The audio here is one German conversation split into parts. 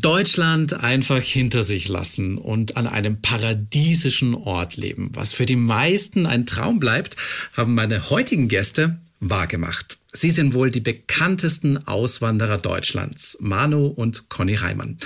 Deutschland einfach hinter sich lassen und an einem paradiesischen Ort leben. Was für die meisten ein Traum bleibt, haben meine heutigen Gäste wahrgemacht. Sie sind wohl die bekanntesten Auswanderer Deutschlands, Manu und Conny Reimann.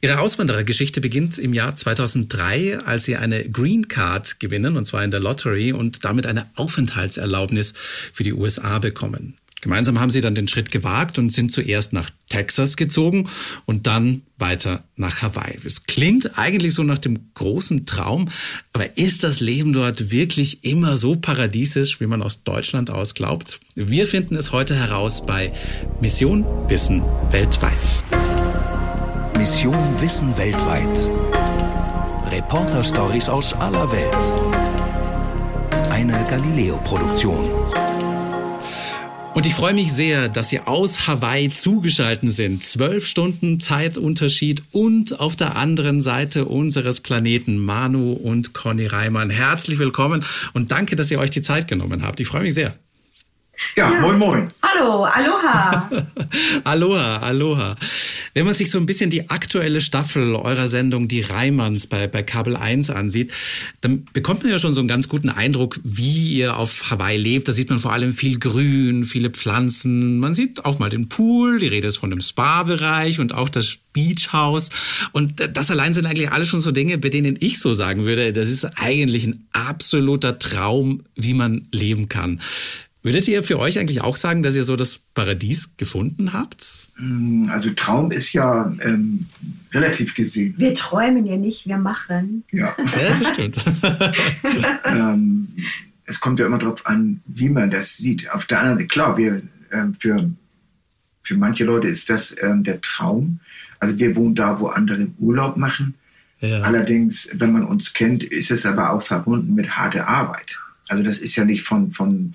Ihre Auswanderergeschichte beginnt im Jahr 2003, als sie eine Green Card gewinnen, und zwar in der Lottery, und damit eine Aufenthaltserlaubnis für die USA bekommen. Gemeinsam haben sie dann den Schritt gewagt und sind zuerst nach Texas gezogen und dann weiter nach Hawaii. Es klingt eigentlich so nach dem großen Traum, aber ist das Leben dort wirklich immer so paradiesisch, wie man aus Deutschland aus glaubt? Wir finden es heute heraus bei Mission Wissen weltweit. Mission Wissen weltweit. Reporter-Stories aus aller Welt. Eine Galileo-Produktion. Und ich freue mich sehr, dass Sie aus Hawaii zugeschaltet sind. Zwölf Stunden Zeitunterschied und auf der anderen Seite unseres Planeten Manu und Conny Reimann. Herzlich willkommen und danke, dass ihr euch die Zeit genommen habt. Ich freue mich sehr. Ja, ja, moin, moin. Hallo, aloha. aloha, aloha. Wenn man sich so ein bisschen die aktuelle Staffel eurer Sendung Die Reimanns bei, bei Kabel 1 ansieht, dann bekommt man ja schon so einen ganz guten Eindruck, wie ihr auf Hawaii lebt. Da sieht man vor allem viel Grün, viele Pflanzen. Man sieht auch mal den Pool, die Rede ist von dem Spa-Bereich und auch das Beach House. Und das allein sind eigentlich alle schon so Dinge, bei denen ich so sagen würde, das ist eigentlich ein absoluter Traum, wie man leben kann. Würdet ihr für euch eigentlich auch sagen, dass ihr so das Paradies gefunden habt? Mm, also Traum ist ja ähm, relativ gesehen. Wir träumen ja nicht, wir machen. Ja, ja das stimmt. ähm, es kommt ja immer darauf an, wie man das sieht. Auf der anderen Seite, klar, wir, ähm, für, für manche Leute ist das ähm, der Traum. Also wir wohnen da, wo andere Urlaub machen. Ja. Allerdings, wenn man uns kennt, ist es aber auch verbunden mit harter Arbeit. Also das ist ja nicht von, von,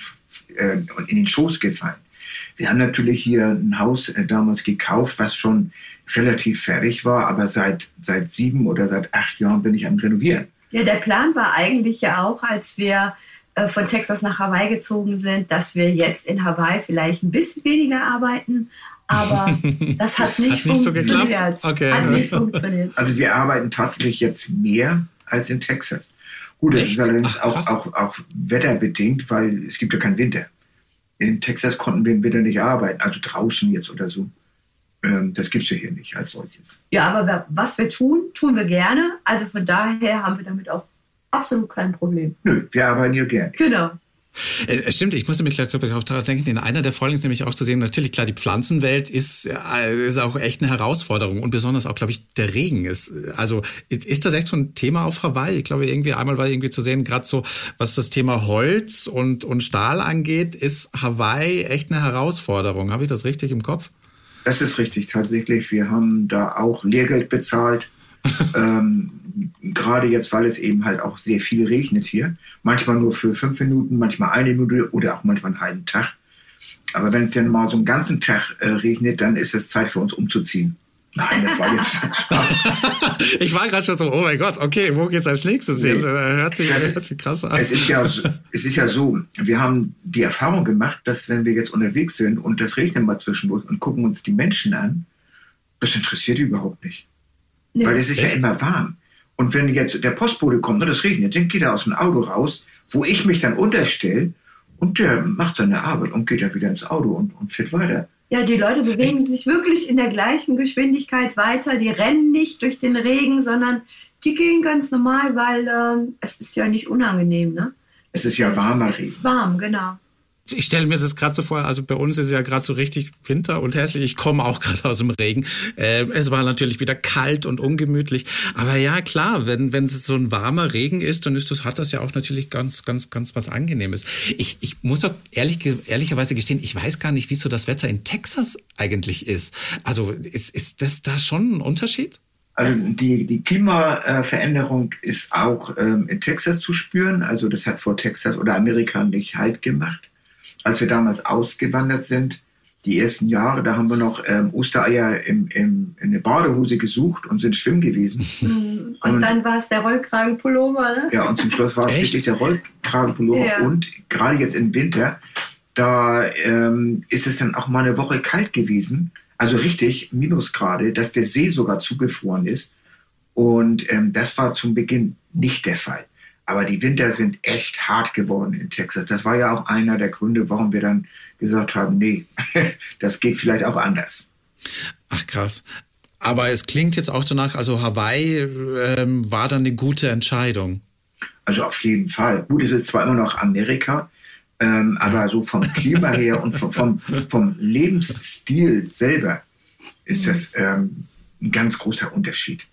äh, in den Schoß gefallen. Wir haben natürlich hier ein Haus äh, damals gekauft, was schon relativ fertig war, aber seit, seit sieben oder seit acht Jahren bin ich am Renovieren. Ja, der Plan war eigentlich ja auch, als wir äh, von Texas nach Hawaii gezogen sind, dass wir jetzt in Hawaii vielleicht ein bisschen weniger arbeiten, aber das hat nicht, hat nicht funktioniert. So okay. Hat nicht funktioniert. Also wir arbeiten tatsächlich jetzt mehr als in Texas. Gut, das ist allerdings Ach, auch, auch, auch wetterbedingt, weil es gibt ja keinen Winter. In Texas konnten wir im Winter nicht arbeiten, also draußen jetzt oder so. Ähm, das gibt es ja hier nicht als solches. Ja, aber was wir tun, tun wir gerne. Also von daher haben wir damit auch absolut kein Problem. Nö, wir arbeiten hier gerne. Genau. Es stimmt, ich musste ich auch daran denken, in einer der Folgen ist nämlich auch zu sehen, natürlich klar, die Pflanzenwelt ist, ist auch echt eine Herausforderung und besonders auch, glaube ich, der Regen ist. Also ist das echt so ein Thema auf Hawaii? Ich glaube, irgendwie einmal war irgendwie zu sehen, gerade so, was das Thema Holz und, und Stahl angeht, ist Hawaii echt eine Herausforderung. Habe ich das richtig im Kopf? Das ist richtig, tatsächlich. Wir haben da auch Lehrgeld bezahlt. ähm, gerade jetzt, weil es eben halt auch sehr viel regnet hier. Manchmal nur für fünf Minuten, manchmal eine Minute oder auch manchmal einen halben Tag. Aber wenn es dann mal so einen ganzen Tag äh, regnet, dann ist es Zeit für uns umzuziehen. Nein, das war jetzt Spaß. ich war gerade schon so, oh mein Gott, okay, wo geht's als nächstes hin? Nee, hört, sich, das, hört sich krass an. Es ist, ja, es ist ja so, wir haben die Erfahrung gemacht, dass wenn wir jetzt unterwegs sind und das regnet mal zwischendurch und gucken uns die Menschen an, das interessiert die überhaupt nicht. Nee, Weil es ist echt? ja immer warm. Und wenn jetzt der Postbote kommt und es regnet, dann geht er aus dem Auto raus, wo ich mich dann unterstelle und der macht seine Arbeit und geht dann wieder ins Auto und, und fährt weiter. Ja, die Leute bewegen sich wirklich in der gleichen Geschwindigkeit weiter. Die rennen nicht durch den Regen, sondern die gehen ganz normal, weil äh, es ist ja nicht unangenehm, ne? Es ist ja warmer Regen. Es ist warm, genau. Ich stelle mir das gerade so vor, also bei uns ist ja gerade so richtig Winter und hässlich. Ich komme auch gerade aus dem Regen. Äh, es war natürlich wieder kalt und ungemütlich. Aber ja, klar, wenn, wenn es so ein warmer Regen ist, dann ist das, hat das ja auch natürlich ganz, ganz, ganz was Angenehmes. Ich, ich muss auch ehrlich, ehrlicherweise gestehen, ich weiß gar nicht, wie so das Wetter in Texas eigentlich ist. Also ist, ist das da schon ein Unterschied? Also die, die Klimaveränderung ist auch ähm, in Texas zu spüren. Also das hat vor Texas oder Amerika nicht Halt gemacht als wir damals ausgewandert sind, die ersten Jahre, da haben wir noch ähm, Ostereier im, im, in der Badehose gesucht und sind schwimmen gewesen. Mhm. Und, und, dann war es der Rollkragenpullover, ne? Ja, und zum Schluss war es wirklich der Rollkragenpullover. Ja. Und gerade jetzt im Winter, da ähm, ist es dann auch mal eine Woche kalt gewesen. also richtig Minusgrade, dass der See sogar zugefroren ist. Und ähm, das war zum Beginn nicht der Fall. Aber die Winter sind echt hart geworden in Texas. Das war ja auch einer der Gründe, warum wir dann gesagt haben, nee, das geht vielleicht auch anders. Ach krass. Aber es klingt jetzt auch danach, also Hawaii ähm, war dann eine gute Entscheidung. Also auf jeden Fall. Gut, es ist zwar immer noch Amerika, ähm, aber so vom Klima her und vom, vom, vom Lebensstil selber ist das ähm, ein ganz großer Unterschied.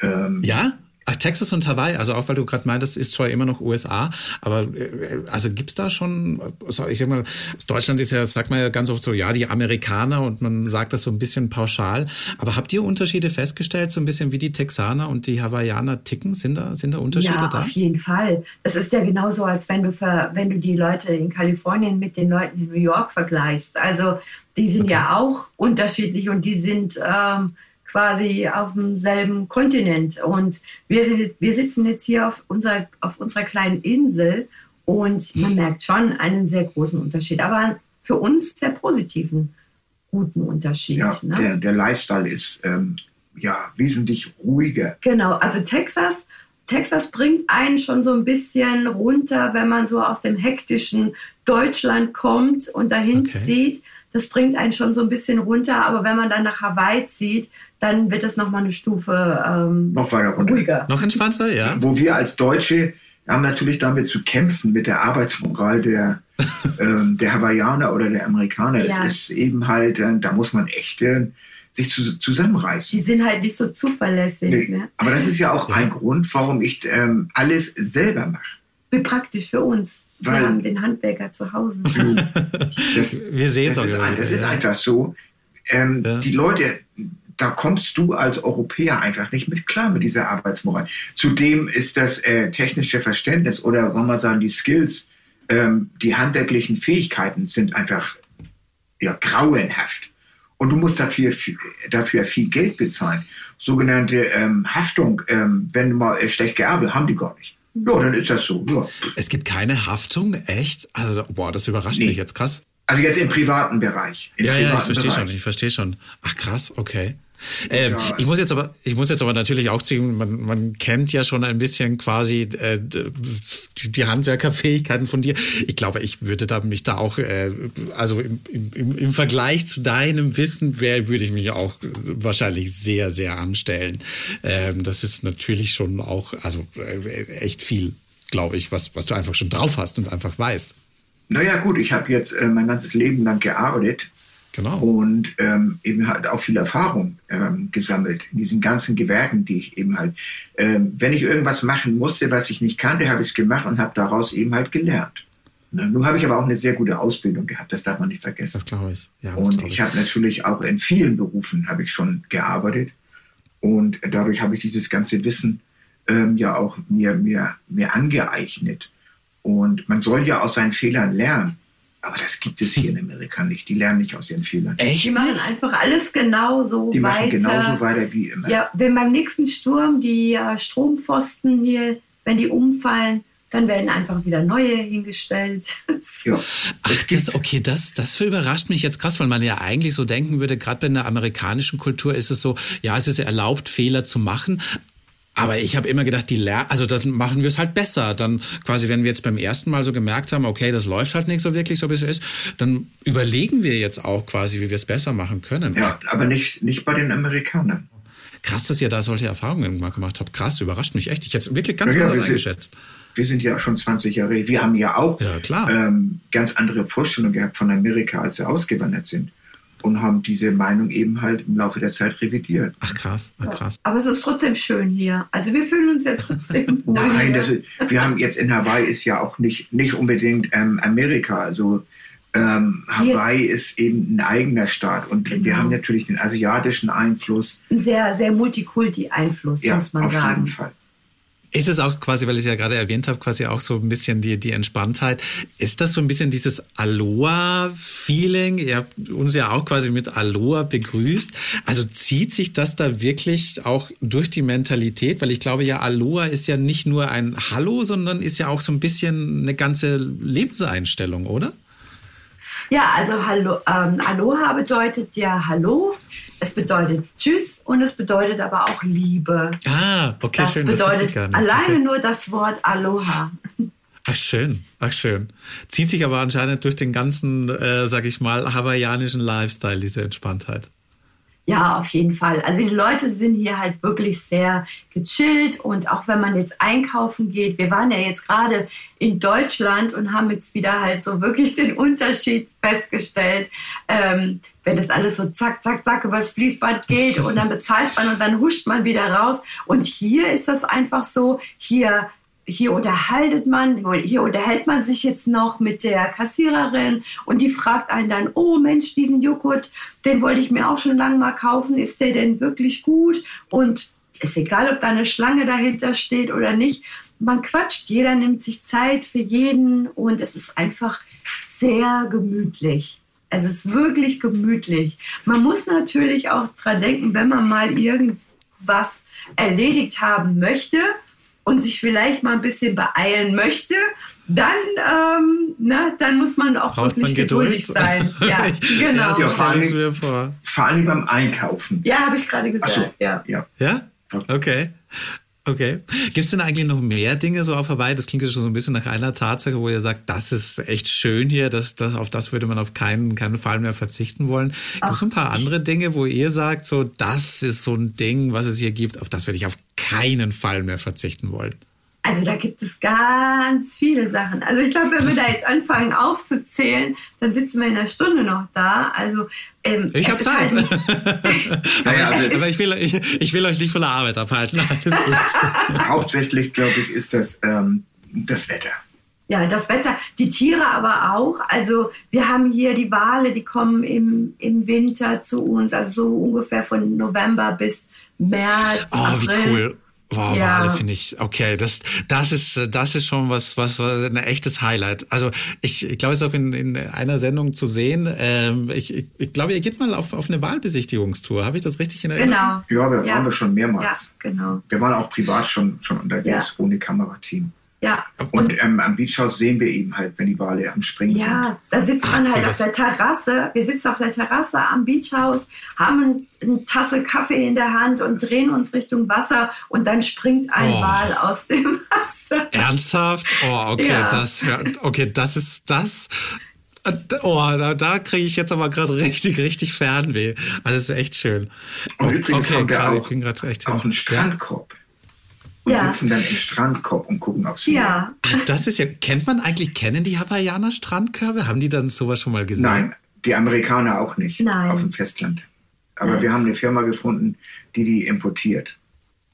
Ähm, ja? Ach, Texas und Hawaii, also auch weil du gerade meintest, ist zwar immer noch USA, aber äh, also gibt's da schon, ich sag mal, Deutschland ist ja, sagt man ja ganz oft so, ja, die Amerikaner und man sagt das so ein bisschen pauschal. Aber habt ihr Unterschiede festgestellt, so ein bisschen wie die Texaner und die Hawaiianer ticken? Sind da, sind da Unterschiede ja, da? Auf jeden Fall. Das ist ja genauso, als wenn du, ver, wenn du die Leute in Kalifornien mit den Leuten in New York vergleichst. Also die sind okay. ja auch unterschiedlich und die sind ähm, quasi auf demselben Kontinent. Und wir, sind, wir sitzen jetzt hier auf unserer, auf unserer kleinen Insel und man merkt schon einen sehr großen Unterschied, aber für uns sehr positiven, guten Unterschied. Ja, ne? der, der Lifestyle ist ähm, ja wesentlich ruhiger. Genau, also Texas. Texas bringt einen schon so ein bisschen runter, wenn man so aus dem hektischen Deutschland kommt und dahin okay. zieht. Das bringt einen schon so ein bisschen runter, aber wenn man dann nach Hawaii zieht, dann wird es nochmal eine Stufe ähm, noch weiter runter. ruhiger. Noch entspannter, ja. Wo wir als Deutsche haben natürlich damit zu kämpfen, mit der Arbeitsmoral der, ähm, der Hawaiianer oder der Amerikaner. Ja. Das ist eben halt, äh, da muss man echt äh, sich zu, zusammenreißen. Die sind halt nicht so zuverlässig. Nee. Ne? Aber das ist ja auch ja. ein Grund, warum ich ähm, alles selber mache. Wie praktisch für uns. Wir Weil, haben den Handwerker zu Hause. das, Wir sehen das, ist, ein, das ist einfach so. Ähm, ja. Die Leute, da kommst du als Europäer einfach nicht mit klar mit dieser Arbeitsmoral. Zudem ist das äh, technische Verständnis oder wollen wir sagen die Skills, ähm, die handwerklichen Fähigkeiten sind einfach ja, grauenhaft. Und du musst dafür, dafür viel Geld bezahlen. Sogenannte ähm, Haftung, ähm, wenn du mal äh, schlecht gearbeitet, haben die gar nicht. Ja, dann ist das so. Ja. Es gibt keine Haftung, echt? Also, boah, das überrascht nee. mich jetzt krass. Also jetzt im privaten Bereich. Im ja, privaten ja, ich verstehe schon, ich verstehe schon. Ach krass, okay. Ähm, ja. Ich muss jetzt aber, ich muss jetzt aber natürlich auch ziehen, man, man kennt ja schon ein bisschen quasi äh, die Handwerkerfähigkeiten von dir. Ich glaube, ich würde da mich da auch, äh, also im, im, im Vergleich zu deinem Wissen, wär, würde ich mich auch wahrscheinlich sehr, sehr anstellen. Ähm, das ist natürlich schon auch, also äh, echt viel, glaube ich, was, was du einfach schon drauf hast und einfach weißt. Naja, gut, ich habe jetzt äh, mein ganzes Leben lang gearbeitet Genau. Und ähm, eben halt auch viel Erfahrung ähm, gesammelt in diesen ganzen Gewerken, die ich eben halt, ähm, wenn ich irgendwas machen musste, was ich nicht kannte, habe ich es gemacht und habe daraus eben halt gelernt. Ne? Nun habe ich aber auch eine sehr gute Ausbildung gehabt, das darf man nicht vergessen. Das glaube ich. Ja, und ich, ich habe natürlich auch in vielen Berufen habe ich schon gearbeitet und dadurch habe ich dieses ganze Wissen ähm, ja auch mir, mir, mir angeeignet. Und man soll ja aus seinen Fehlern lernen. Aber das gibt es hier in Amerika nicht. Die lernen nicht aus ihren Fehlern. Echt? Die machen einfach alles genauso die weiter. Die machen genauso weiter wie immer. Ja, wenn beim nächsten Sturm die äh, Strompfosten hier, wenn die umfallen, dann werden einfach wieder neue hingestellt. ja. Ach, das, okay, das, das überrascht mich jetzt krass, weil man ja eigentlich so denken würde, gerade bei der amerikanischen Kultur ist es so, ja, es ist erlaubt, Fehler zu machen, aber ich habe immer gedacht, die Ler also das machen wir es halt besser. Dann quasi, wenn wir jetzt beim ersten Mal so gemerkt haben, okay, das läuft halt nicht so wirklich so, wie es ist, dann überlegen wir jetzt auch quasi, wie wir es besser machen können. Ja, aber nicht, nicht bei den Amerikanern. Krass, dass ihr da solche Erfahrungen mal gemacht habt. Krass, überrascht mich echt. Ich hätte es wirklich ganz ja, anders wir eingeschätzt. wir sind ja schon 20 Jahre, wir haben ja auch ja, ähm, ganz andere Vorstellungen gehabt von Amerika, als wir ausgewandert sind und haben diese Meinung eben halt im Laufe der Zeit revidiert. Ach krass, ach krass. Aber es ist trotzdem schön hier. Also wir fühlen uns ja trotzdem. Nein, das ist, wir haben jetzt in Hawaii ist ja auch nicht, nicht unbedingt ähm, Amerika. Also ähm, Hawaii ist, ist, eben ein eigener Staat und genau. wir haben natürlich den asiatischen Einfluss. Ein sehr, sehr Multikulti-Einfluss, ja, muss man auf sagen. Auf jeden Fall. Ist es auch quasi, weil ich es ja gerade erwähnt habe, quasi auch so ein bisschen die, die Entspanntheit. Ist das so ein bisschen dieses Aloha-Feeling? Ihr habt uns ja auch quasi mit Aloha begrüßt. Also zieht sich das da wirklich auch durch die Mentalität? Weil ich glaube ja, Aloha ist ja nicht nur ein Hallo, sondern ist ja auch so ein bisschen eine ganze Lebenseinstellung, oder? Ja, also Hallo, ähm, Aloha bedeutet ja Hallo, es bedeutet Tschüss und es bedeutet aber auch Liebe. Ah, okay, das schön. Bedeutet das alleine okay. nur das Wort Aloha. Ach schön, ach schön. Zieht sich aber anscheinend durch den ganzen, äh, sag ich mal, hawaiianischen Lifestyle, diese Entspanntheit. Ja, auf jeden Fall. Also die Leute sind hier halt wirklich sehr gechillt und auch wenn man jetzt einkaufen geht, wir waren ja jetzt gerade in Deutschland und haben jetzt wieder halt so wirklich den Unterschied festgestellt, ähm, wenn das alles so zack, zack, zack übers Fließband geht und dann bezahlt man und dann huscht man wieder raus. Und hier ist das einfach so, hier hier unterhaltet man, hier unterhält man sich jetzt noch mit der Kassiererin und die fragt einen dann, oh Mensch, diesen Joghurt, den wollte ich mir auch schon lange mal kaufen, ist der denn wirklich gut? Und ist egal, ob da eine Schlange dahinter steht oder nicht. Man quatscht, jeder nimmt sich Zeit für jeden und es ist einfach sehr gemütlich. Es ist wirklich gemütlich. Man muss natürlich auch dran denken, wenn man mal irgendwas erledigt haben möchte, und sich vielleicht mal ein bisschen beeilen möchte, dann, ähm, na, ne, dann muss man auch Braucht wirklich man geduldig sein. Ja, genau. Ja, vor, allem, vor allem beim Einkaufen. Ja, habe ich gerade gesagt. So, ja. ja. Ja? Okay. Okay. Gibt es denn eigentlich noch mehr Dinge so auf Hawaii? Das klingt ja schon so ein bisschen nach einer Tatsache, wo ihr sagt, das ist echt schön hier, das, das, auf das würde man auf keinen, keinen Fall mehr verzichten wollen. Gibt es ein paar andere Dinge, wo ihr sagt, so, das ist so ein Ding, was es hier gibt, auf das würde ich auf keinen Fall mehr verzichten wollen? Also da gibt es ganz viele Sachen. Also ich glaube, wenn wir da jetzt anfangen aufzuzählen, dann sitzen wir in einer Stunde noch da. Also ähm, ich habe Zeit. Halt naja, also aber ich will, ich, ich, will euch nicht von der Arbeit abhalten. Alles gut. Hauptsächlich, glaube ich, ist das ähm, das Wetter. Ja, das Wetter, die Tiere aber auch. Also wir haben hier die Wale, die kommen im, im Winter zu uns, also so ungefähr von November bis März. Oh, April. wie cool. Wow, ja. Wale finde ich, okay, das, das ist, das ist schon was, was, was ein echtes Highlight. Also ich, ich glaube, es ist auch in, in einer Sendung zu sehen. Ähm, ich, ich, ich glaube, ihr geht mal auf, auf eine Wahlbesichtigungstour. Habe ich das richtig in Erinnerung? Genau. Ja, da ja. waren wir schon mehrmals. Ja, genau. Wir waren auch privat schon, schon unterwegs, ja. ohne Kamerateam. Ja. Und ähm, am Beachhaus sehen wir eben halt, wenn die Wale am Springen ja, sind. Ja, da sitzt man halt auf der Terrasse. Wir sitzen auf der Terrasse am Beachhaus, haben eine Tasse Kaffee in der Hand und drehen uns Richtung Wasser und dann springt ein oh. Wal aus dem Wasser. Ernsthaft? Oh, okay, ja. das, okay, das ist das. Oh, da, da kriege ich jetzt aber gerade richtig, richtig Fernweh. Also das ist echt schön. Und übrigens okay, haben wir auch, auch einen Strandkorb und ja. sitzen dann im Strandkorb und gucken aufs Meer. Ja. Das ist ja, kennt man eigentlich, kennen die Hawaiianer Strandkörbe? Haben die dann sowas schon mal gesehen? Nein, die Amerikaner auch nicht Nein. auf dem Festland. Aber Nein. wir haben eine Firma gefunden, die die importiert.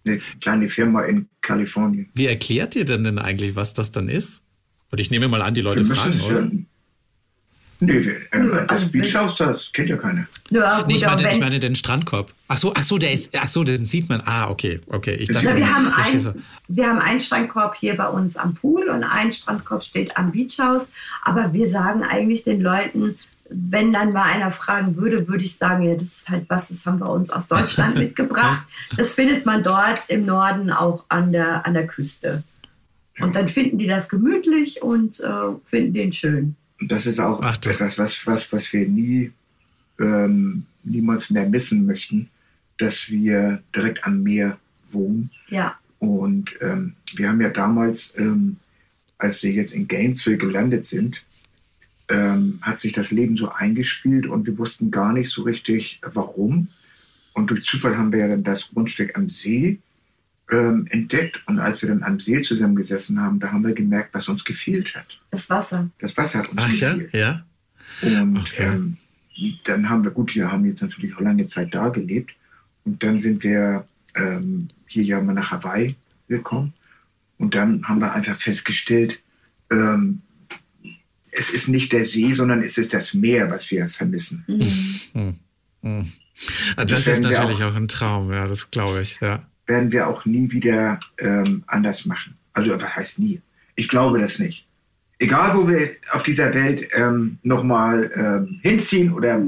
Eine kleine Firma in Kalifornien. Wie erklärt ihr denn denn eigentlich, was das dann ist? Und ich nehme mal an, die Leute fragen, oder? Nee, äh, das also Beachhaus, das kennt ja keiner. Ja, nee, ich, meine, ich meine den Strandkorb. Ach so, ach so, der ist, ach so, den sieht man. Ah, okay, okay. Ich dachte, ja, wir, haben ein, so. wir haben einen Strandkorb hier bei uns am Pool und ein Strandkorb steht am Beachhaus. Aber wir sagen eigentlich den Leuten, wenn dann mal einer fragen würde, würde ich sagen, ja, das ist halt was, das haben wir uns aus Deutschland mitgebracht. Das findet man dort im Norden auch an der, an der Küste. Und dann finden die das gemütlich und äh, finden den schön. Und das ist auch Ach, etwas, was, was, was wir nie, ähm, niemals mehr missen möchten, dass wir direkt am Meer wohnen. Ja. Und ähm, wir haben ja damals, ähm, als wir jetzt in Gainesville gelandet sind, ähm, hat sich das Leben so eingespielt und wir wussten gar nicht so richtig, warum. Und durch Zufall haben wir ja dann das Grundstück am See ähm, entdeckt. Und als wir dann am See zusammengesessen haben, da haben wir gemerkt, was uns gefehlt hat. Das Wasser. Das Wasser hat uns Ach, gefehlt. Ja? ja? Und okay. ähm, dann haben wir, gut, wir haben jetzt natürlich auch lange Zeit da gelebt. Und dann sind wir ähm, hier ja mal nach Hawaii gekommen. Und dann haben wir einfach festgestellt, ähm, es ist nicht der See, sondern es ist das Meer, was wir vermissen. Mhm. Mhm. Das, das ist natürlich auch, auch, ein Traum, ja, das glaube ich, ja werden wir auch nie wieder ähm, anders machen. Also was heißt nie? Ich glaube das nicht. Egal, wo wir auf dieser Welt ähm, nochmal ähm, hinziehen oder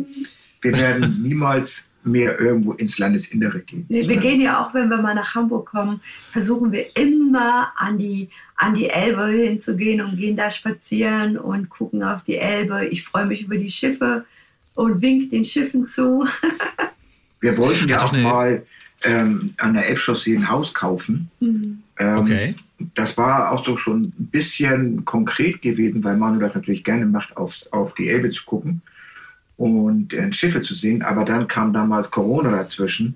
wir werden niemals mehr irgendwo ins Landesinnere gehen. Wir, wir gehen ja auch, wenn wir mal nach Hamburg kommen, versuchen wir immer an die, an die Elbe hinzugehen und gehen da spazieren und gucken auf die Elbe. Ich freue mich über die Schiffe und wink den Schiffen zu. wir wollten ja auch mal ähm, an der Elbchaussee ein Haus kaufen. Mhm. Ähm, okay. Das war auch so schon ein bisschen konkret gewesen, weil Manu das natürlich gerne macht, auf, auf die Elbe zu gucken und äh, Schiffe zu sehen. Aber dann kam damals Corona dazwischen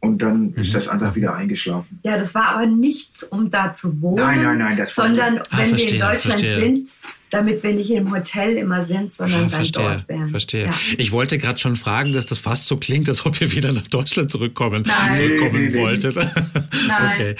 und dann mhm. ist das einfach wieder eingeschlafen. Ja, das war aber nicht, um da zu wohnen. Nein, nein, nein. Das sondern ah, wenn verstehe, wir in Deutschland verstehe. sind, damit wir nicht im Hotel immer sind, sondern dann verstehe, dort wären. Verstehe. Ja. Ich wollte gerade schon fragen, dass das fast so klingt, als ob ihr wieder nach Deutschland zurückkommen, Nein. zurückkommen wolltet. Nein. Okay.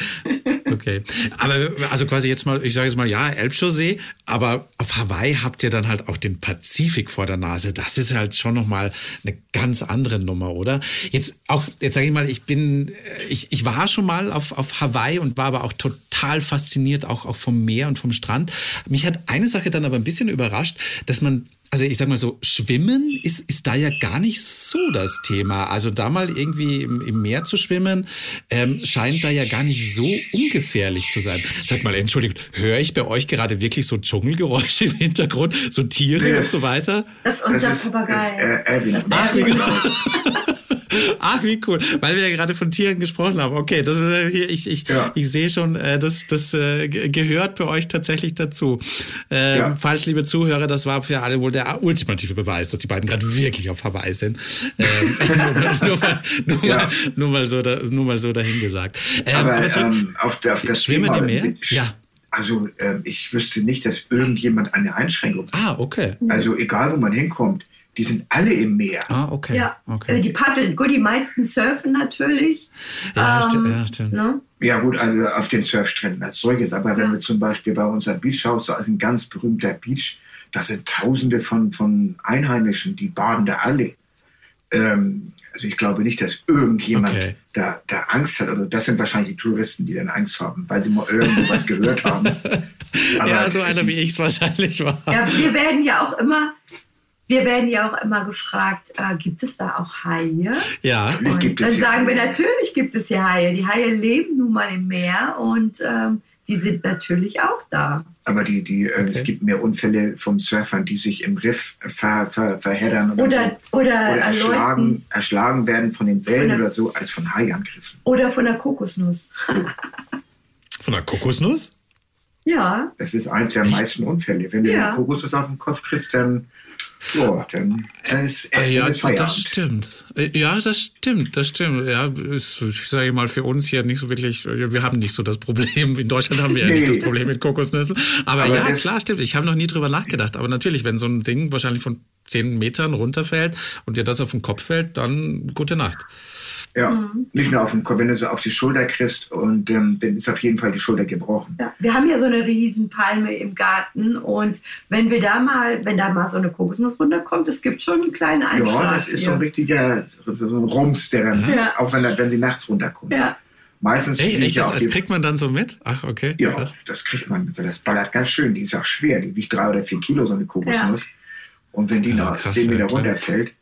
Okay. Aber also quasi jetzt mal, ich sage jetzt mal, ja, Elbchaussee, aber auf Hawaii habt ihr dann halt auch den Pazifik vor der Nase. Das ist halt schon nochmal eine ganz andere Nummer, oder? Jetzt auch, jetzt sage ich mal, ich bin, ich, ich war schon mal auf, auf Hawaii und war aber auch total fasziniert, auch, auch vom Meer und vom Strand. Mich hat eine Sache dann aber ein bisschen überrascht, dass man also ich sag mal so, Schwimmen ist, ist da ja gar nicht so das Thema. Also da mal irgendwie im, im Meer zu schwimmen, ähm, scheint da ja gar nicht so ungefährlich zu sein. Sag mal, Entschuldigung, höre ich bei euch gerade wirklich so Dschungelgeräusche im Hintergrund, so Tiere nee, und so weiter? Das ist unser Papagei. Äh, Ach, genau. Ach, wie cool. Weil wir ja gerade von Tieren gesprochen haben. Okay, das hier, ich, ich, ja. ich sehe schon, äh, das, das äh, gehört bei euch tatsächlich dazu. Äh, ja. Falls, liebe Zuhörer, das war für alle wohl der ultimative Beweis, dass die beiden gerade wirklich auf Hawaii sind. Ähm, nur, mal, nur, ja. mal, nur, mal so da, nur mal so dahingesagt. Ähm, aber ähm, auf, der, auf das Schwimmen Thema, im Meer? Ja. Also ähm, ich wüsste nicht, dass irgendjemand eine Einschränkung hat. Ah, okay. Also egal, wo man hinkommt, die sind alle im Meer. Ah, okay. Ja, okay. die paddeln. Gut, die meisten surfen natürlich. Ja, ähm, stimmt. Ja, stimmt. Ne? ja, gut, also auf den Surfstränden als solches. Aber wenn ja. wir zum Beispiel bei unserem Beachhaus, da ist ein ganz berühmter Beach, da sind Tausende von, von Einheimischen, die baden da alle. Ähm, also ich glaube nicht, dass irgendjemand okay. da, da Angst hat. Oder das sind wahrscheinlich die Touristen, die dann Angst haben, weil sie mal irgendwo was gehört haben. Aber ja, so einer wie ich es wahrscheinlich war. Ja, wir werden ja auch immer wir werden ja auch immer gefragt, äh, gibt es da auch Haie? Ja, und gibt dann sagen wir, natürlich gibt es hier Haie. Die Haie leben nun mal im Meer und ähm, die sind natürlich auch da. Aber die, die, äh, okay. es gibt mehr Unfälle von Surfern, die sich im Riff ver, ver, verheddern oder, oder, so. oder, oder erschlagen, erschlagen werden von den Wellen von der, oder so, als von Haiangriffen. Oder von der Kokosnuss. von der Kokosnuss? Ja. Das ist eins der meisten Unfälle. Wenn du ja. eine Kokosnuss auf den Kopf kriegst, dann ja, dann ist äh, ja, das stimmt. Äh, ja, das stimmt, das stimmt. Ja, ist, ich sage mal, für uns hier nicht so wirklich, wir haben nicht so das Problem. In Deutschland haben wir ja nicht das Problem mit Kokosnüssen. Aber, aber ja, klar, stimmt. Ich habe noch nie drüber nachgedacht. Aber natürlich, wenn so ein Ding wahrscheinlich von zehn Metern runterfällt und dir das auf den Kopf fällt, dann gute Nacht. Ja, mhm. nicht nur auf den Kopf, wenn du so auf die Schulter kriegst und ähm, dann ist auf jeden Fall die Schulter gebrochen. Ja, wir haben ja so eine Riesenpalme im Garten und wenn wir da mal, wenn da mal so eine Kokosnuss runterkommt, es gibt schon einen kleinen Einschlag. Ja, das ist hier. so ein richtiger so ein Rums, der dann, ja. auch wenn, wenn sie nachts runterkommt. Ja. Meistens Ey, echt, das, das kriegt man dann so mit? Ach, okay. Ja, Krass. das kriegt man, das ballert ganz schön. Die ist auch schwer, die wiegt drei oder vier Kilo, so eine Kokosnuss. Ja. Und wenn die ja, nach zehn Meter runterfällt,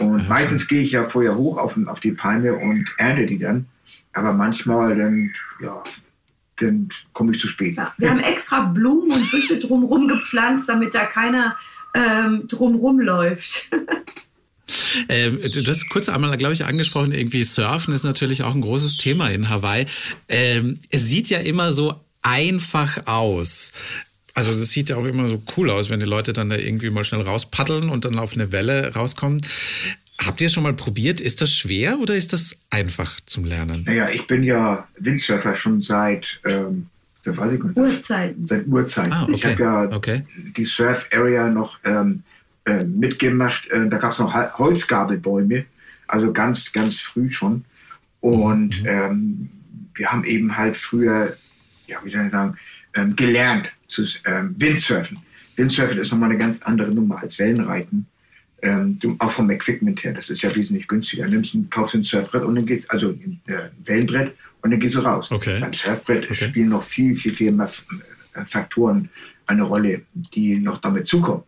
und ja. meistens gehe ich ja vorher hoch auf, auf die Palme und ernte die dann. Aber manchmal dann, ja, dann komme ich zu spät. Ja, wir haben extra Blumen und Büsche drumherum gepflanzt, damit da keiner ähm, drumherum läuft. Ähm, du hast kurz einmal, glaube ich, angesprochen, irgendwie Surfen ist natürlich auch ein großes Thema in Hawaii. Ähm, es sieht ja immer so einfach aus. Also das sieht ja auch immer so cool aus, wenn die Leute dann da irgendwie mal schnell rauspaddeln und dann auf eine Welle rauskommen. Habt ihr es schon mal probiert? Ist das schwer oder ist das einfach zum Lernen? Naja, ich bin ja Windsurfer schon seit, ähm, seit, weiß ich nicht, Urzeiten. Seit Urzeiten. Ah, okay. Ich habe ja okay. die Surf Area noch ähm, äh, mitgemacht. Äh, da gab es noch Holzgabelbäume, also ganz, ganz früh schon. Und mhm. ähm, wir haben eben halt früher, ja, wie soll ich sagen, ähm, gelernt zu ähm, Windsurfen. Windsurfen ist nochmal eine ganz andere Nummer als Wellenreiten. Ähm, auch vom Equipment her, das ist ja wesentlich günstiger. Du nimmst ein, kaufst ein Surfbrett und dann geht's, also ein äh, Wellenbrett und dann gehst du raus. Okay. Beim Surfbrett okay. spielen noch viel, viel, viel mehr äh, Faktoren eine Rolle, die noch damit zukommen.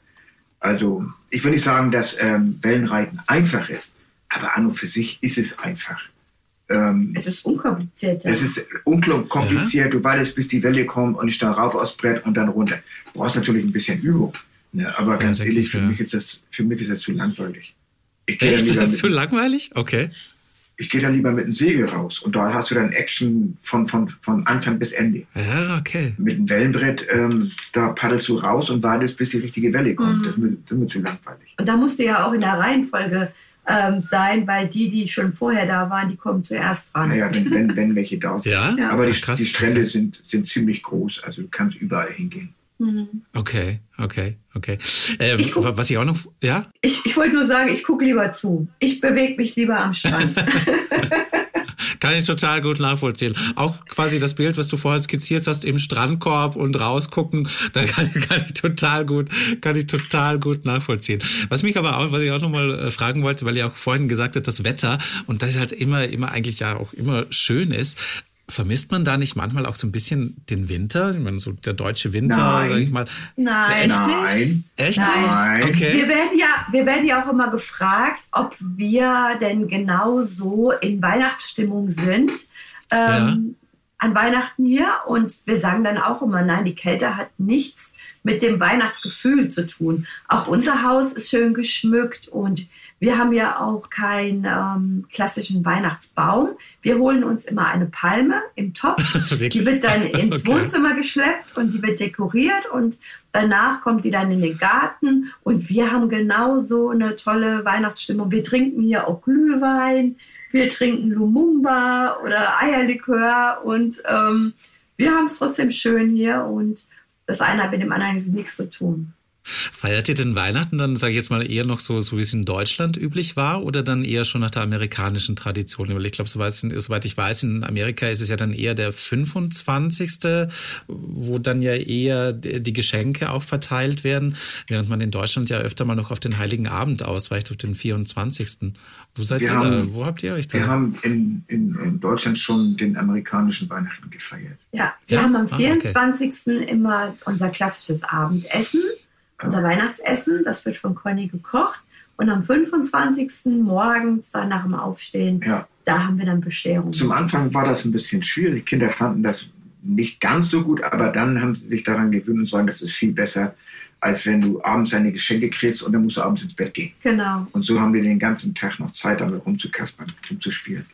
Also ich will nicht sagen, dass ähm, Wellenreiten einfach ist, aber an und für sich ist es einfach. Ähm, es ist unkompliziert. Es ist unkompliziert. Ja. Du wartest, bis die Welle kommt und ich dann rauf aufs Brett und dann runter. Du brauchst natürlich ein bisschen Übung. Ne? Aber ganz ja, ehrlich, für, mich ist das, für mich ist das zu langweilig. Ich Echt? Ist das zu langweilig? Okay ich gehe da lieber mit dem Segel raus und da hast du dann Action von, von, von Anfang bis Ende. Ja, okay. Mit dem Wellenbrett, ähm, da paddelst du raus und wartest, bis die richtige Welle kommt. Mhm. Das, ist, das ist mir zu langweilig. Und da musst du ja auch in der Reihenfolge ähm, sein, weil die, die schon vorher da waren, die kommen zuerst ran. Naja, wenn, wenn, wenn welche da sind. Ja? Aber die, die Strände sind, sind ziemlich groß, also du kannst überall hingehen. Mhm. Okay, okay, okay. Ähm, guck, was ich auch noch, ja? Ich, ich wollte nur sagen, ich gucke lieber zu. Ich bewege mich lieber am Strand. kann ich total gut nachvollziehen. Auch quasi das Bild, was du vorher skizziert hast, im Strandkorb und rausgucken, da kann, kann ich total gut, kann ich total gut nachvollziehen. Was mich aber auch, was ich auch nochmal äh, fragen wollte, weil ihr auch vorhin gesagt habt, das Wetter und das halt immer, immer eigentlich ja auch immer schön ist. Vermisst man da nicht manchmal auch so ein bisschen den Winter? Ich meine, so der deutsche Winter, Nein. sag ich mal. Nein. Echt Nein. Echt Nein. Okay. Wir werden, ja, wir werden ja auch immer gefragt, ob wir denn genau so in Weihnachtsstimmung sind. Ähm, ja. An Weihnachten hier. Und wir sagen dann auch immer, nein, die Kälte hat nichts mit dem Weihnachtsgefühl zu tun. Auch unser Haus ist schön geschmückt und wir haben ja auch keinen ähm, klassischen Weihnachtsbaum. Wir holen uns immer eine Palme im Topf. die wird dann ins okay. Wohnzimmer geschleppt und die wird dekoriert und danach kommt die dann in den Garten und wir haben genauso eine tolle Weihnachtsstimmung. Wir trinken hier auch Glühwein, wir trinken Lumumba oder Eierlikör und ähm, wir haben es trotzdem schön hier und das eine hat mit dem anderen nichts zu tun. Feiert ihr denn Weihnachten dann, sage ich jetzt mal, eher noch so, so wie es in Deutschland üblich war oder dann eher schon nach der amerikanischen Tradition? Weil ich glaube, soweit ich weiß, in Amerika ist es ja dann eher der 25., wo dann ja eher die Geschenke auch verteilt werden, während man in Deutschland ja öfter mal noch auf den Heiligen Abend ausweicht, auf den 24. Wo seid wir ihr haben, da? Wo habt ihr euch da? Wir haben in, in, in, Deutschland schon den amerikanischen Weihnachten gefeiert. Ja, wir ja? haben am 24. Ah, okay. immer unser klassisches Abendessen unser Weihnachtsessen. Das wird von Conny gekocht. Und am 25. morgens, dann nach dem Aufstehen, ja. da haben wir dann Bescherung. Zum Anfang war das ein bisschen schwierig. Die Kinder fanden das nicht ganz so gut, aber dann haben sie sich daran gewöhnt und sagen, das ist viel besser, als wenn du abends deine Geschenke kriegst und dann musst du abends ins Bett gehen. Genau. Und so haben wir den ganzen Tag noch Zeit, damit rumzukaspern, rumzuspielen.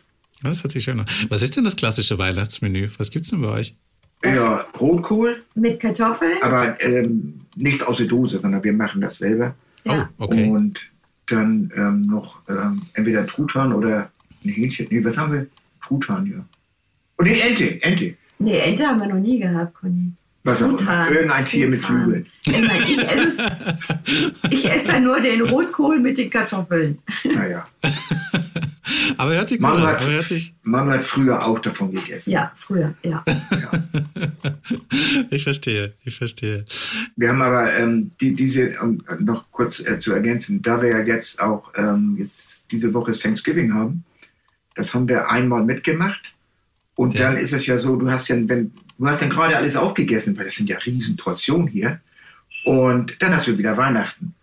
Das hört sich schön an. Was ist denn das klassische Weihnachtsmenü? Was gibt es denn bei euch? Ja, Rotkohl. Mit Kartoffeln? Aber ähm, nichts aus der Dose, sondern wir machen das selber. Ja. Oh, okay. Und dann ähm, noch ähm, entweder Truthahn oder ein Hähnchen. Nee, was haben wir? Truthahn, ja. Und nee, Ente, Ente. Nee, Ente haben wir noch nie gehabt, Conny. Was auch immer. Irgendein Tier mit Flügeln. Ich esse, ich esse dann nur den Rotkohl mit den Kartoffeln. Naja. Aber hört sich Mama gut hat, hört sich Mama hat früher auch davon gegessen. Ja, früher, ja. ja. Ich verstehe, ich verstehe. Wir haben aber ähm, die, diese, um noch kurz äh, zu ergänzen, da wir ja jetzt auch ähm, jetzt diese Woche Thanksgiving haben, das haben wir einmal mitgemacht. Und ja. dann ist es ja so, du hast ja, wenn, du hast dann gerade alles aufgegessen, weil das sind ja riesen Portionen hier. Und dann hast du wieder Weihnachten.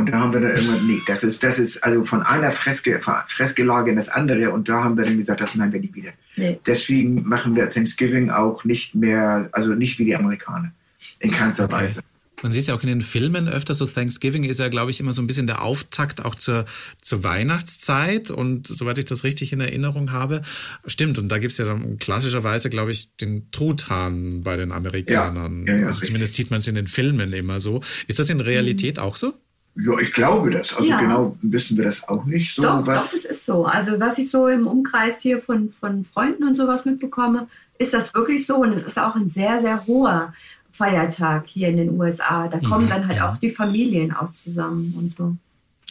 Und da haben wir dann irgendwann, nee, das ist, das ist also von einer Freske, Freskelage in das andere. Und da haben wir dann gesagt, das meinen wir nie wieder. Nee. Deswegen machen wir Thanksgiving auch nicht mehr, also nicht wie die Amerikaner. In keinster okay. Weise. Man sieht es ja auch in den Filmen öfter, so Thanksgiving ist ja, glaube ich, immer so ein bisschen der Auftakt auch zur, zur Weihnachtszeit. Und soweit ich das richtig in Erinnerung habe, stimmt. Und da gibt es ja dann klassischerweise, glaube ich, den Truthahn bei den Amerikanern. Ja, ja, ja, also zumindest sieht man es in den Filmen immer so. Ist das in Realität mhm. auch so? Ja, ich glaube das. Also ja. genau wissen wir das auch nicht so. Doch, was doch, es ist so. Also was ich so im Umkreis hier von, von Freunden und sowas mitbekomme, ist das wirklich so. Und es ist auch ein sehr, sehr hoher Feiertag hier in den USA. Da kommen mhm. dann halt auch die Familien auch zusammen und so.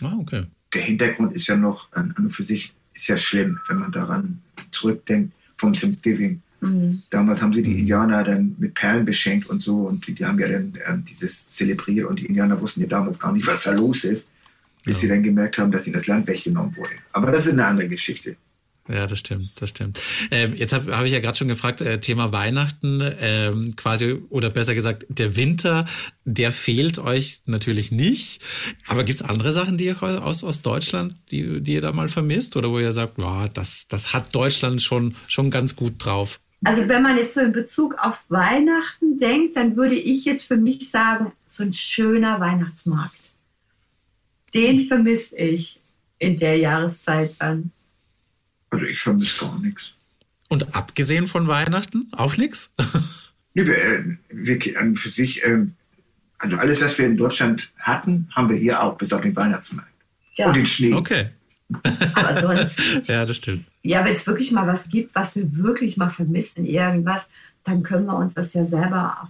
Ah, okay. Der Hintergrund ist ja noch an und für sich ist ja schlimm, wenn man daran zurückdenkt vom Thanksgiving. Mhm. Damals haben sie die Indianer dann mit Perlen beschenkt und so und die, die haben ja dann ähm, dieses zelebriert und die Indianer wussten ja damals gar nicht, was da los ist, bis ja. sie dann gemerkt haben, dass ihnen das Land weggenommen wurde. Aber das ist eine andere Geschichte. Ja, das stimmt, das stimmt. Ähm, jetzt habe hab ich ja gerade schon gefragt, äh, Thema Weihnachten, ähm, quasi, oder besser gesagt, der Winter, der fehlt euch natürlich nicht. Aber gibt's andere Sachen, die ihr aus, aus Deutschland, die, die ihr da mal vermisst? Oder wo ihr sagt, ja, das, das hat Deutschland schon, schon ganz gut drauf? Also wenn man jetzt so in Bezug auf Weihnachten denkt, dann würde ich jetzt für mich sagen, so ein schöner Weihnachtsmarkt. Den vermisse ich in der Jahreszeit dann. Also ich vermisse gar nichts. Und abgesehen von Weihnachten auch nichts? nee, wir, äh, wir, für sich, ähm, also alles, was wir in Deutschland hatten, haben wir hier auch, bis auf den Weihnachtsmarkt. Ja. Und den Schnee. Okay. Aber sonst. ja, das stimmt. Ja, wenn es wirklich mal was gibt, was wir wirklich mal vermissen, irgendwas, dann können wir uns das ja selber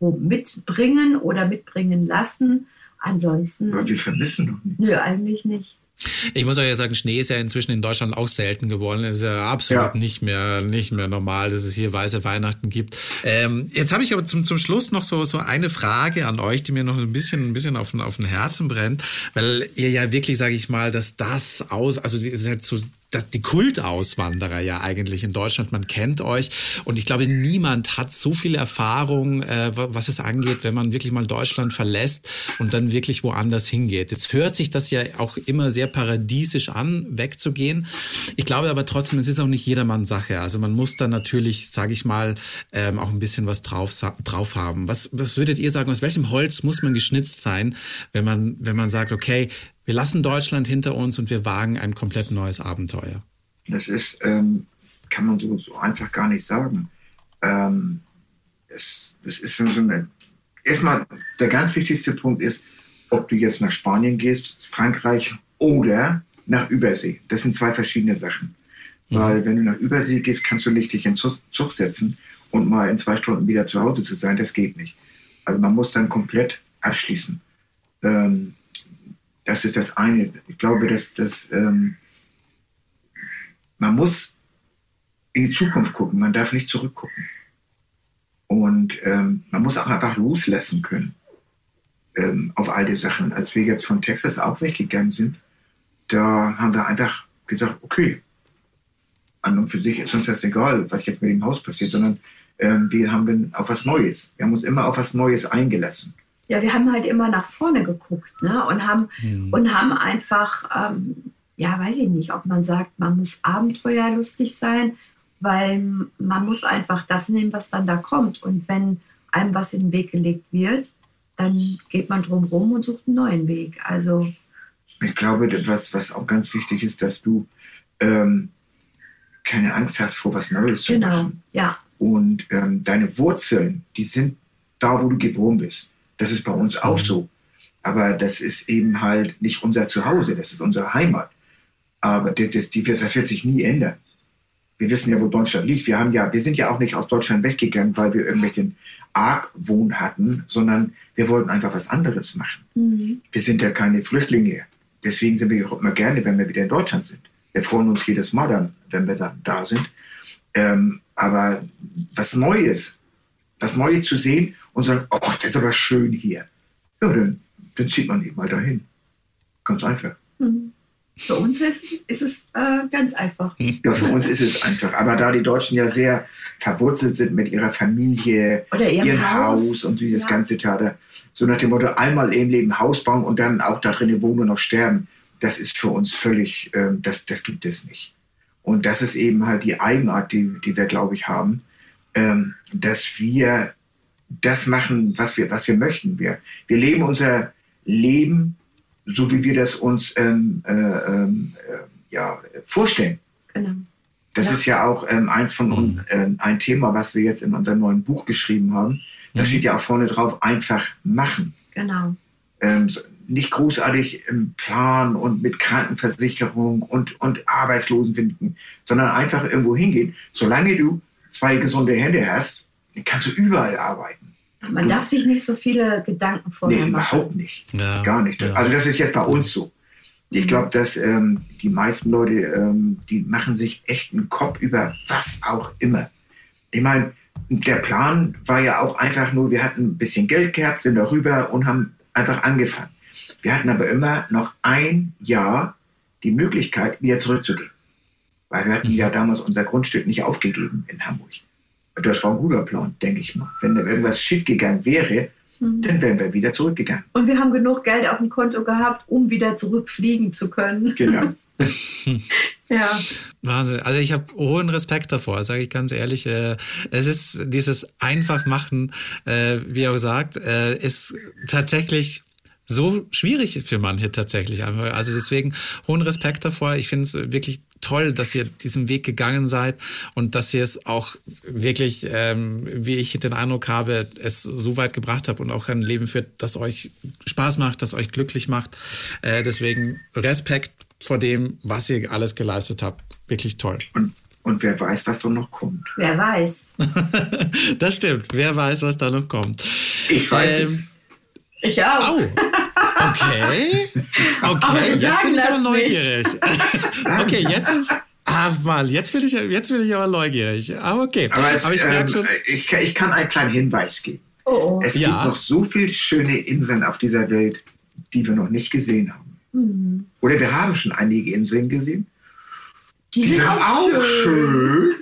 auch mitbringen oder mitbringen lassen. Ansonsten. Aber wir vermissen doch nicht. Nö, eigentlich nicht. Ich muss euch ja sagen, Schnee ist ja inzwischen in Deutschland auch selten geworden. Es ist ja absolut ja. nicht mehr nicht mehr normal, dass es hier weiße Weihnachten gibt. Ähm, jetzt habe ich aber zum, zum Schluss noch so so eine Frage an euch, die mir noch ein bisschen ein bisschen auf, auf den Herzen brennt, weil ihr ja wirklich, sage ich mal, dass das aus, also ihr seid so das, die Kultauswanderer ja eigentlich in Deutschland. Man kennt euch und ich glaube, niemand hat so viel Erfahrung, äh, was es angeht, wenn man wirklich mal Deutschland verlässt und dann wirklich woanders hingeht. Jetzt hört sich das ja auch immer sehr paradiesisch an, wegzugehen. Ich glaube aber trotzdem, es ist auch nicht jedermanns Sache. Also man muss da natürlich, sage ich mal, ähm, auch ein bisschen was drauf, drauf haben. Was, was würdet ihr sagen? Aus welchem Holz muss man geschnitzt sein, wenn man, wenn man sagt, okay, wir lassen Deutschland hinter uns und wir wagen ein komplett neues Abenteuer. Das ist, ähm, kann man so, so, einfach gar nicht sagen. Ähm, es, das ist so eine. Erstmal, der ganz wichtigste Punkt ist, ob du jetzt nach Spanien gehst, Frankreich oder nach Übersee. Das sind zwei verschiedene Sachen. Mhm. Weil, wenn du nach Übersee gehst, kannst du nicht dich in Zug, Zug setzen und mal in zwei Stunden wieder zu Hause zu sein. Das geht nicht. Also, man muss dann komplett abschließen. Ähm, das ist das eine. Ich glaube, dass, dass ähm, man muss in die Zukunft gucken. Man darf nicht zurückgucken. Und ähm, man muss auch einfach loslassen können ähm, auf all die Sachen. Als wir jetzt von Texas auch weggegangen sind, da haben wir einfach gesagt, okay, an und für sich ist uns das egal, was jetzt mit dem Haus passiert, sondern ähm, wir haben auf was Neues. Wir haben uns immer auf was Neues eingelassen ja, wir haben halt immer nach vorne geguckt ne? und, haben, mhm. und haben einfach, ähm, ja, weiß ich nicht, ob man sagt, man muss abenteuerlustig sein, weil man muss einfach das nehmen, was dann da kommt. Und wenn einem was in den Weg gelegt wird, dann geht man drum rum und sucht einen neuen Weg. Also ich glaube, was, was auch ganz wichtig ist, dass du ähm, keine Angst hast vor was Neues zu genau, machen. Ja. Und ähm, deine Wurzeln, die sind da, wo du geboren bist. Das ist bei uns auch mhm. so. Aber das ist eben halt nicht unser Zuhause, das ist unsere Heimat. Aber das, das, das wird sich nie ändern. Wir wissen ja, wo Deutschland liegt. Wir haben ja, wir sind ja auch nicht aus Deutschland weggegangen, weil wir irgendwelchen Argwohn hatten, sondern wir wollten einfach was anderes machen. Mhm. Wir sind ja keine Flüchtlinge. Deswegen sind wir auch immer gerne, wenn wir wieder in Deutschland sind. Wir freuen uns jedes Mal dann, wenn wir dann da sind. Ähm, aber was Neues, was Neues zu sehen und sagen, ach, das ist aber schön hier. Ja, dann, dann zieht man eben mal dahin. Ganz einfach. Mhm. Für uns ist es, ist es äh, ganz einfach. Ja, für uns ist es einfach. Aber da die Deutschen ja sehr verwurzelt sind mit ihrer Familie, Oder ihrem Haus. Haus und dieses ja. ganze Theater, so nach dem Motto, einmal im Leben Haus bauen und dann auch da drinnen wohnen und noch sterben, das ist für uns völlig, äh, das, das gibt es nicht. Und das ist eben halt die Eigenart, die, die wir, glaube ich, haben, ähm, dass wir das machen, was wir, was wir möchten. Wir, wir leben unser Leben, so wie wir das uns ähm, äh, ähm, äh, ja, vorstellen. Genau. Das ja. ist ja auch ähm, eins von uns, äh, ein Thema, was wir jetzt in unserem neuen Buch geschrieben haben. Da mhm. steht ja auch vorne drauf, einfach machen. Genau. Ähm, nicht großartig im Plan und mit Krankenversicherung und, und Arbeitslosenfinden, sondern einfach irgendwo hingehen. Solange du zwei gesunde Hände hast, kannst du überall arbeiten. Man du, darf sich nicht so viele Gedanken vorher nee, machen. überhaupt nicht. Ja, Gar nicht. Ja. Also das ist jetzt bei uns so. Ich mhm. glaube, dass ähm, die meisten Leute, ähm, die machen sich echt einen Kopf über was auch immer. Ich meine, der Plan war ja auch einfach nur, wir hatten ein bisschen Geld gehabt, sind darüber und haben einfach angefangen. Wir hatten aber immer noch ein Jahr die Möglichkeit, wieder zurückzugehen. Weil wir hatten ja damals unser Grundstück nicht aufgegeben in Hamburg. Das war ein guter Plan, denke ich mal. Wenn da irgendwas schief gegangen wäre, mhm. dann wären wir wieder zurückgegangen. Und wir haben genug Geld auf dem Konto gehabt, um wieder zurückfliegen zu können. Genau. ja. Wahnsinn. Also ich habe hohen Respekt davor, sage ich ganz ehrlich. Äh, es ist dieses Einfachmachen, äh, wie er sagt, äh, ist tatsächlich so schwierig für manche tatsächlich einfach. Also deswegen hohen Respekt davor. Ich finde es wirklich toll, dass ihr diesen Weg gegangen seid und dass ihr es auch wirklich, ähm, wie ich den Eindruck habe, es so weit gebracht habt und auch ein Leben führt, das euch Spaß macht, das euch glücklich macht. Äh, deswegen Respekt vor dem, was ihr alles geleistet habt. Wirklich toll. Und, und wer weiß, was da noch kommt. Wer weiß. das stimmt. Wer weiß, was da noch kommt. Ich weiß ähm, es. Ich auch. Oh. Okay. Okay, jetzt bin ich aber neugierig. okay, jetzt bin ich. Ah, mal, jetzt bin ich, jetzt bin ich aber neugierig. Aber okay. Aber, es, aber ich, ähm, schon, ich, ich, kann einen kleinen Hinweis geben. Oh. oh. Es ja. gibt noch so viele schöne Inseln auf dieser Welt, die wir noch nicht gesehen haben. Mhm. Oder wir haben schon einige Inseln gesehen. Die, die sind, sind, auch schön. schön.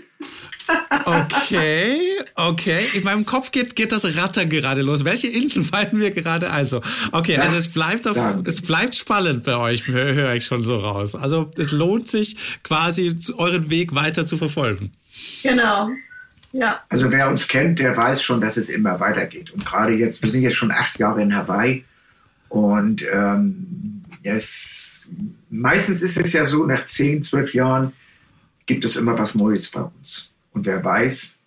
Okay, okay. In meinem Kopf geht, geht das Ratter gerade los. Welche Inseln fallen wir gerade also? Okay, das also es bleibt, auf, es bleibt spannend bei euch, höre ich schon so raus. Also es lohnt sich quasi euren Weg weiter zu verfolgen. Genau. Ja. Also wer uns kennt, der weiß schon, dass es immer weitergeht. Und gerade jetzt, wir sind jetzt schon acht Jahre in Hawaii und ähm, es, meistens ist es ja so, nach zehn, zwölf Jahren gibt es immer was Neues bei uns. Und wer weiß.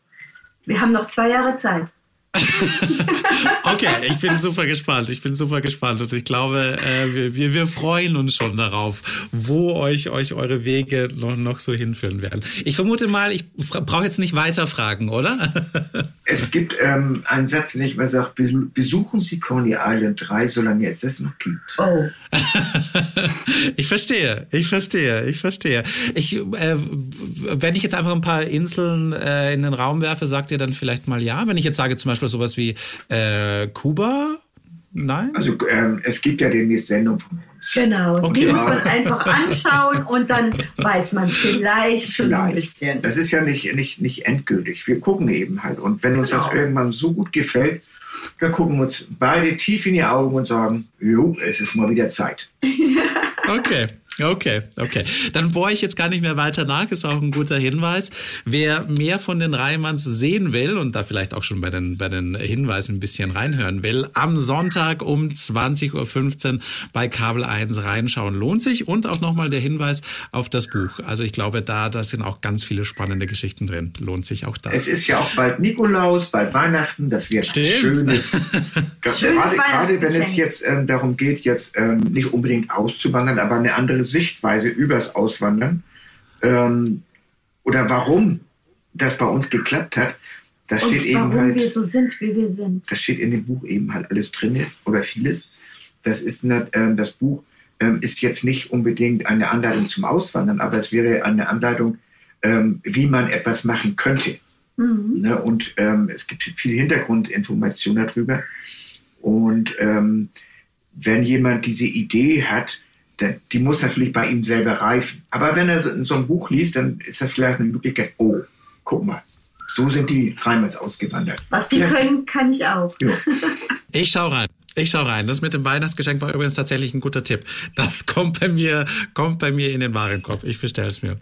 Wir haben noch zwei Jahre Zeit. okay, ich bin super gespannt. Ich bin super gespannt und ich glaube, äh, wir, wir, wir freuen uns schon darauf, wo euch, euch eure Wege noch, noch so hinführen werden. Ich vermute mal, ich brauche jetzt nicht weiter fragen, oder? es gibt ähm, einen Satz, den ich mal sage, besuchen Sie Coney Island 3, solange es das noch gibt. Oh. ich verstehe, ich verstehe, ich verstehe. Ich, äh, wenn ich jetzt einfach ein paar Inseln äh, in den Raum werfe, sagt ihr dann vielleicht mal ja. Wenn ich jetzt sage zum Beispiel sowas wie äh, Kuba? Nein? Also ähm, es gibt ja demnächst Sendung von uns. Genau, okay. die muss man einfach anschauen und dann weiß man vielleicht, vielleicht. schon ein bisschen. Das ist ja nicht, nicht, nicht endgültig. Wir gucken eben halt. Und wenn uns genau. das irgendwann so gut gefällt, dann gucken wir uns beide tief in die Augen und sagen, jo, es ist mal wieder Zeit. okay. Okay, okay. Dann bohre ich jetzt gar nicht mehr weiter nach. Es war auch ein guter Hinweis. Wer mehr von den Reimanns sehen will und da vielleicht auch schon bei den, bei den Hinweisen ein bisschen reinhören will, am Sonntag um 20.15 Uhr bei Kabel 1 reinschauen lohnt sich. Und auch nochmal der Hinweis auf das Buch. Also ich glaube, da, da sind auch ganz viele spannende Geschichten drin. Lohnt sich auch das. Es ist ja auch bald Nikolaus, bald Weihnachten. Das wird Stimmt. schönes. gerade, gerade wenn es jetzt ähm, darum geht, jetzt ähm, nicht unbedingt auszuwandern, aber eine andere Sichtweise übers Auswandern ähm, oder warum das bei uns geklappt hat, das Und steht eben halt. wir so sind, wie wir sind. Das steht in dem Buch eben halt alles drin oder vieles. Das ist nicht, äh, das Buch ähm, ist jetzt nicht unbedingt eine Anleitung zum Auswandern, aber es wäre eine Anleitung, ähm, wie man etwas machen könnte. Mhm. Ne? Und ähm, es gibt viel Hintergrundinformation darüber. Und ähm, wenn jemand diese Idee hat, die muss natürlich bei ihm selber reifen. Aber wenn er so ein Buch liest, dann ist das vielleicht eine Möglichkeit, oh, guck mal, so sind die Reimers ausgewandert. Was die ja. können, kann ich auch. Ja. Ich schau rein. Ich schau rein. Das mit dem Weihnachtsgeschenk war übrigens tatsächlich ein guter Tipp. Das kommt bei mir, kommt bei mir in den Warenkorb. Ich bestelle es mir.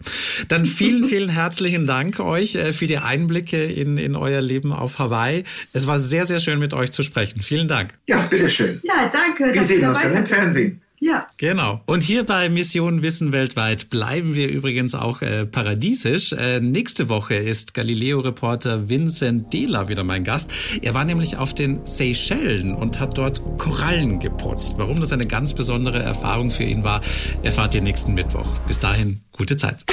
Dann vielen, vielen herzlichen Dank euch äh, für die Einblicke in, in euer Leben auf Hawaii. Es war sehr, sehr schön mit euch zu sprechen. Vielen Dank. Ja, bitteschön. Ja, danke. Wir sehen uns dann im Fernsehen. Ja. Genau. Und hier bei Mission Wissen weltweit bleiben wir übrigens auch äh, paradiesisch. Äh, nächste Woche ist Galileo-Reporter Vincent Dela wieder mein Gast. Er war nämlich auf den Seychellen und hat dort Korallen geputzt. Warum das eine ganz besondere Erfahrung für ihn war, erfahrt ihr nächsten Mittwoch. Bis dahin, gute Zeit.